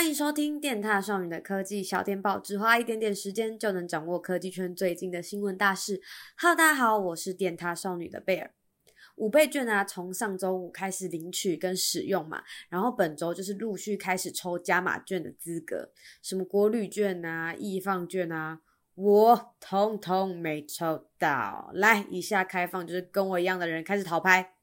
欢迎收听电踏少女的科技小电报，只花一点点时间就能掌握科技圈最近的新闻大事。Hello，大家好，我是电踏少女的贝尔。五倍券啊，从上周五开始领取跟使用嘛，然后本周就是陆续开始抽加码券的资格，什么国旅券啊、易放券啊，我通通没抽到。来，以下开放就是跟我一样的人开始淘拍，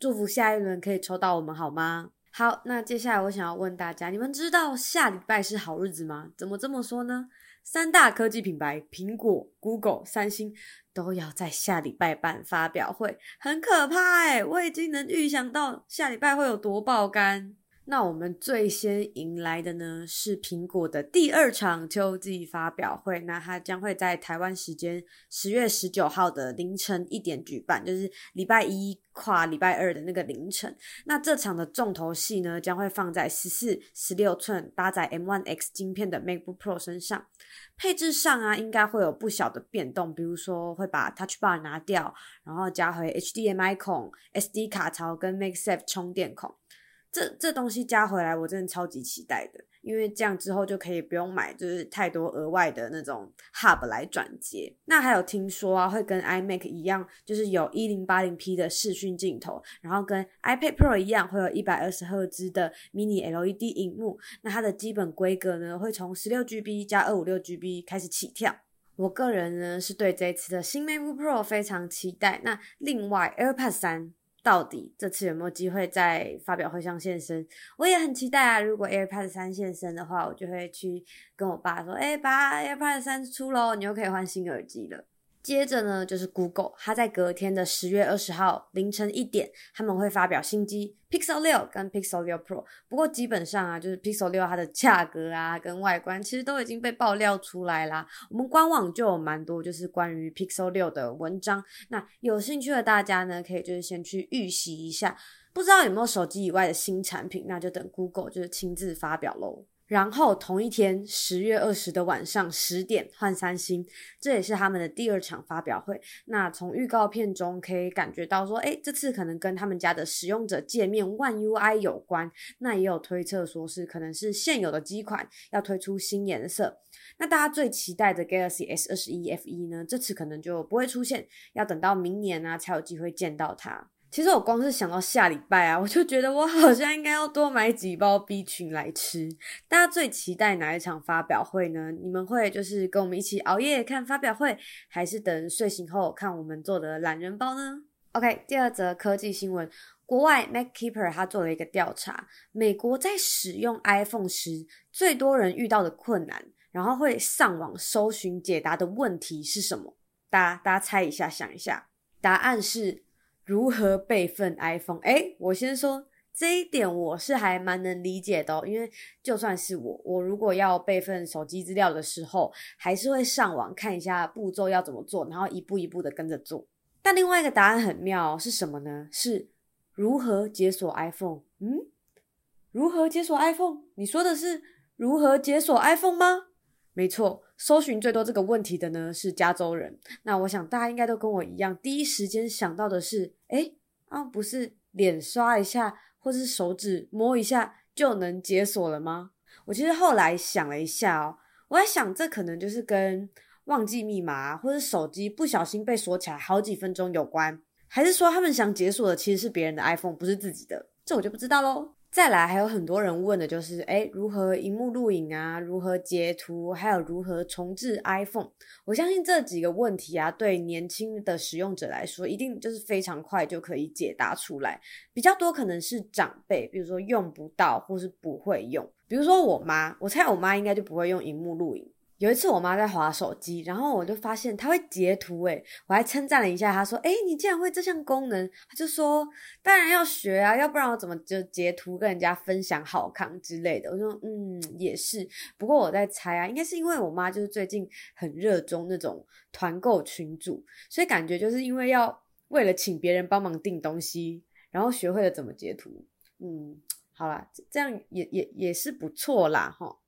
祝福下一轮可以抽到我们好吗？好，那接下来我想要问大家，你们知道下礼拜是好日子吗？怎么这么说呢？三大科技品牌苹果、Google、三星都要在下礼拜办发表会，很可怕欸！我已经能预想到下礼拜会有多爆肝。那我们最先迎来的呢，是苹果的第二场秋季发表会。那它将会在台湾时间十月十九号的凌晨一点举办，就是礼拜一跨礼拜二的那个凌晨。那这场的重头戏呢，将会放在十四、十六寸搭载 M1X 晶片的 MacBook Pro 身上。配置上啊，应该会有不小的变动，比如说会把 Touch Bar 拿掉，然后加回 HDMI 孔、SD 卡槽跟 MagSafe 充电孔。这这东西加回来，我真的超级期待的，因为这样之后就可以不用买，就是太多额外的那种 hub 来转接。那还有听说啊，会跟 iMac 一样，就是有一零八零 P 的视讯镜头，然后跟 iPad Pro 一样，会有一百二十赫兹的 Mini LED 荧幕。那它的基本规格呢，会从十六 GB 加二五六 GB 开始起跳。我个人呢，是对这次的新 MacBook Pro 非常期待。那另外 AirPods 三。到底这次有没有机会在发表会上现身？我也很期待啊！如果 AirPods 三现身的话，我就会去跟我爸说：“哎，爸，AirPods 三出喽，你又可以换新耳机了。”接着呢，就是 Google，它在隔天的十月二十号凌晨一点，他们会发表新机 Pixel 六跟 Pixel 六 Pro。不过基本上啊，就是 Pixel 六它的价格啊跟外观其实都已经被爆料出来啦。我们官网就有蛮多就是关于 Pixel 六的文章，那有兴趣的大家呢，可以就是先去预习一下。不知道有没有手机以外的新产品，那就等 Google 就是亲自发表喽。然后同一天，十月二十的晚上十点换三星，这也是他们的第二场发表会。那从预告片中可以感觉到说，诶，这次可能跟他们家的使用者界面 One UI 有关。那也有推测说是可能是现有的机款要推出新颜色。那大家最期待的 Galaxy S 二十一 FE 呢，这次可能就不会出现，要等到明年啊才有机会见到它。其实我光是想到下礼拜啊，我就觉得我好像应该要多买几包 B 群来吃。大家最期待哪一场发表会呢？你们会就是跟我们一起熬夜看发表会，还是等睡醒后看我们做的懒人包呢？OK，第二则科技新闻，国外 MacKeeper 他做了一个调查，美国在使用 iPhone 时最多人遇到的困难，然后会上网搜寻解答的问题是什么？大家大家猜一下，想一下，答案是。如何备份 iPhone？诶，我先说这一点，我是还蛮能理解的哦。因为就算是我，我如果要备份手机资料的时候，还是会上网看一下步骤要怎么做，然后一步一步的跟着做。但另外一个答案很妙，是什么呢？是如何解锁 iPhone？嗯，如何解锁 iPhone？你说的是如何解锁 iPhone 吗？没错，搜寻最多这个问题的呢是加州人。那我想大家应该都跟我一样，第一时间想到的是，诶啊，不是脸刷一下或是手指摸一下就能解锁了吗？我其实后来想了一下哦，我在想这可能就是跟忘记密码或者手机不小心被锁起来好几分钟有关，还是说他们想解锁的其实是别人的 iPhone，不是自己的？这我就不知道喽。再来，还有很多人问的就是，诶，如何荧幕录影啊？如何截图？还有如何重置 iPhone？我相信这几个问题啊，对年轻的使用者来说，一定就是非常快就可以解答出来。比较多可能是长辈，比如说用不到或是不会用，比如说我妈，我猜我妈应该就不会用荧幕录影。有一次我妈在滑手机，然后我就发现她会截图，诶，我还称赞了一下她，说：“诶，你竟然会这项功能？”她就说：“当然要学啊，要不然我怎么就截图跟人家分享好看之类的？”我说：“嗯，也是。不过我在猜啊，应该是因为我妈就是最近很热衷那种团购群组，所以感觉就是因为要为了请别人帮忙订东西，然后学会了怎么截图。嗯，好啦，这样也也也是不错啦，哈。”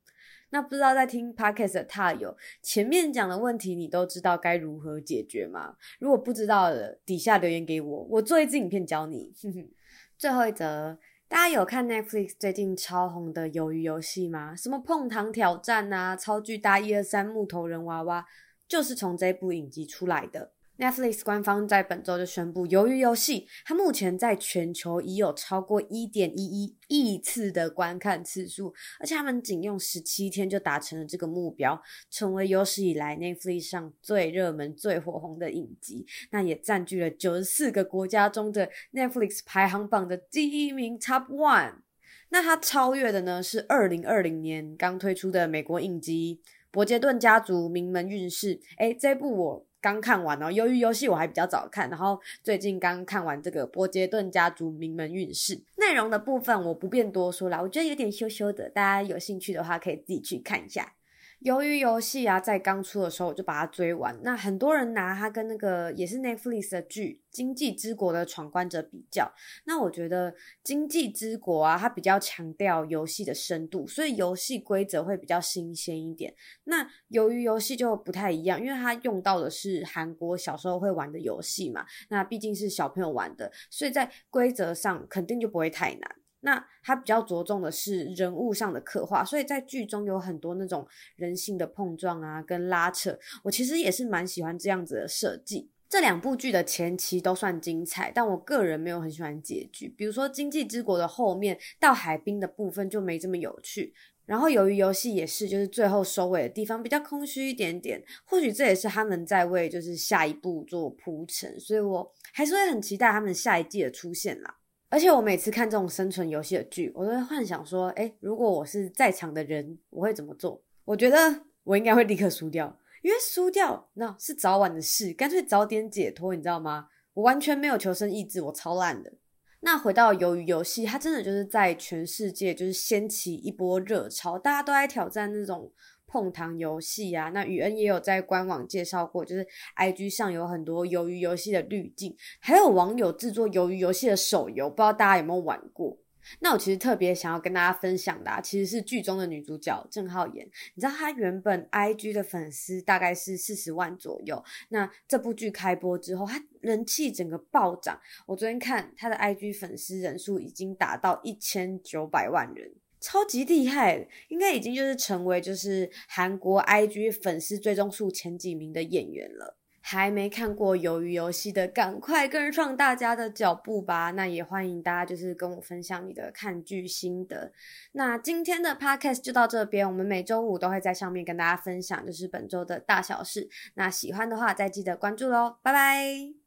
那不知道在听 Podcast 的踏友，前面讲的问题你都知道该如何解决吗？如果不知道的，底下留言给我，我做一支影片教你。最后一则大家有看 Netflix 最近超红的《鱿鱼游戏》吗？什么碰糖挑战啊，超巨大一二三木头人娃娃，就是从这部影集出来的。Netflix 官方在本周就宣布，《鱿鱼游戏》它目前在全球已有超过一点一一亿次的观看次数，而且他们仅用十七天就达成了这个目标，成为有史以来 Netflix 上最热门、最火红的影集。那也占据了九十四个国家中的 Netflix 排行榜的第一名 Top One。那它超越的呢是二零二零年刚推出的美国影集《伯杰顿家族：名门运势》。诶，这部我。刚看完哦，鱿鱼游戏我还比较早看，然后最近刚看完这个波杰顿家族名门运势，内容的部分我不便多说了，我觉得有点羞羞的，大家有兴趣的话可以自己去看一下。鱿鱼游戏啊，在刚出的时候我就把它追完。那很多人拿它跟那个也是 Netflix 的剧《经济之国的闯关者》比较。那我觉得《经济之国》啊，它比较强调游戏的深度，所以游戏规则会比较新鲜一点。那鱿鱼游戏就不太一样，因为它用到的是韩国小时候会玩的游戏嘛。那毕竟是小朋友玩的，所以在规则上肯定就不会太难。那它比较着重的是人物上的刻画，所以在剧中有很多那种人性的碰撞啊，跟拉扯。我其实也是蛮喜欢这样子的设计。这两部剧的前期都算精彩，但我个人没有很喜欢结局。比如说《经济之国》的后面到海滨的部分就没这么有趣。然后由于游戏也是，就是最后收尾的地方比较空虚一点点。或许这也是他们在为就是下一步做铺陈，所以我还是会很期待他们下一季的出现啦。而且我每次看这种生存游戏的剧，我都会幻想说，诶，如果我是在场的人，我会怎么做？我觉得我应该会立刻输掉，因为输掉那是早晚的事，干脆早点解脱，你知道吗？我完全没有求生意志，我超烂的。那回到鱿鱼游戏，它真的就是在全世界就是掀起一波热潮，大家都在挑战那种。碰糖游戏啊，那宇恩也有在官网介绍过，就是 IG 上有很多鱿鱼游戏的滤镜，还有网友制作鱿鱼游戏的手游，不知道大家有没有玩过？那我其实特别想要跟大家分享的啊，其实是剧中的女主角郑浩妍。你知道她原本 IG 的粉丝大概是四十万左右，那这部剧开播之后，她人气整个暴涨。我昨天看她的 IG 粉丝人数已经达到一千九百万人。超级厉害，应该已经就是成为就是韩国 IG 粉丝追踪数前几名的演员了。还没看过鱿鱼游戏的，赶快跟上大家的脚步吧！那也欢迎大家就是跟我分享你的看剧心得。那今天的 Podcast 就到这边，我们每周五都会在上面跟大家分享就是本周的大小事。那喜欢的话再记得关注喽，拜拜。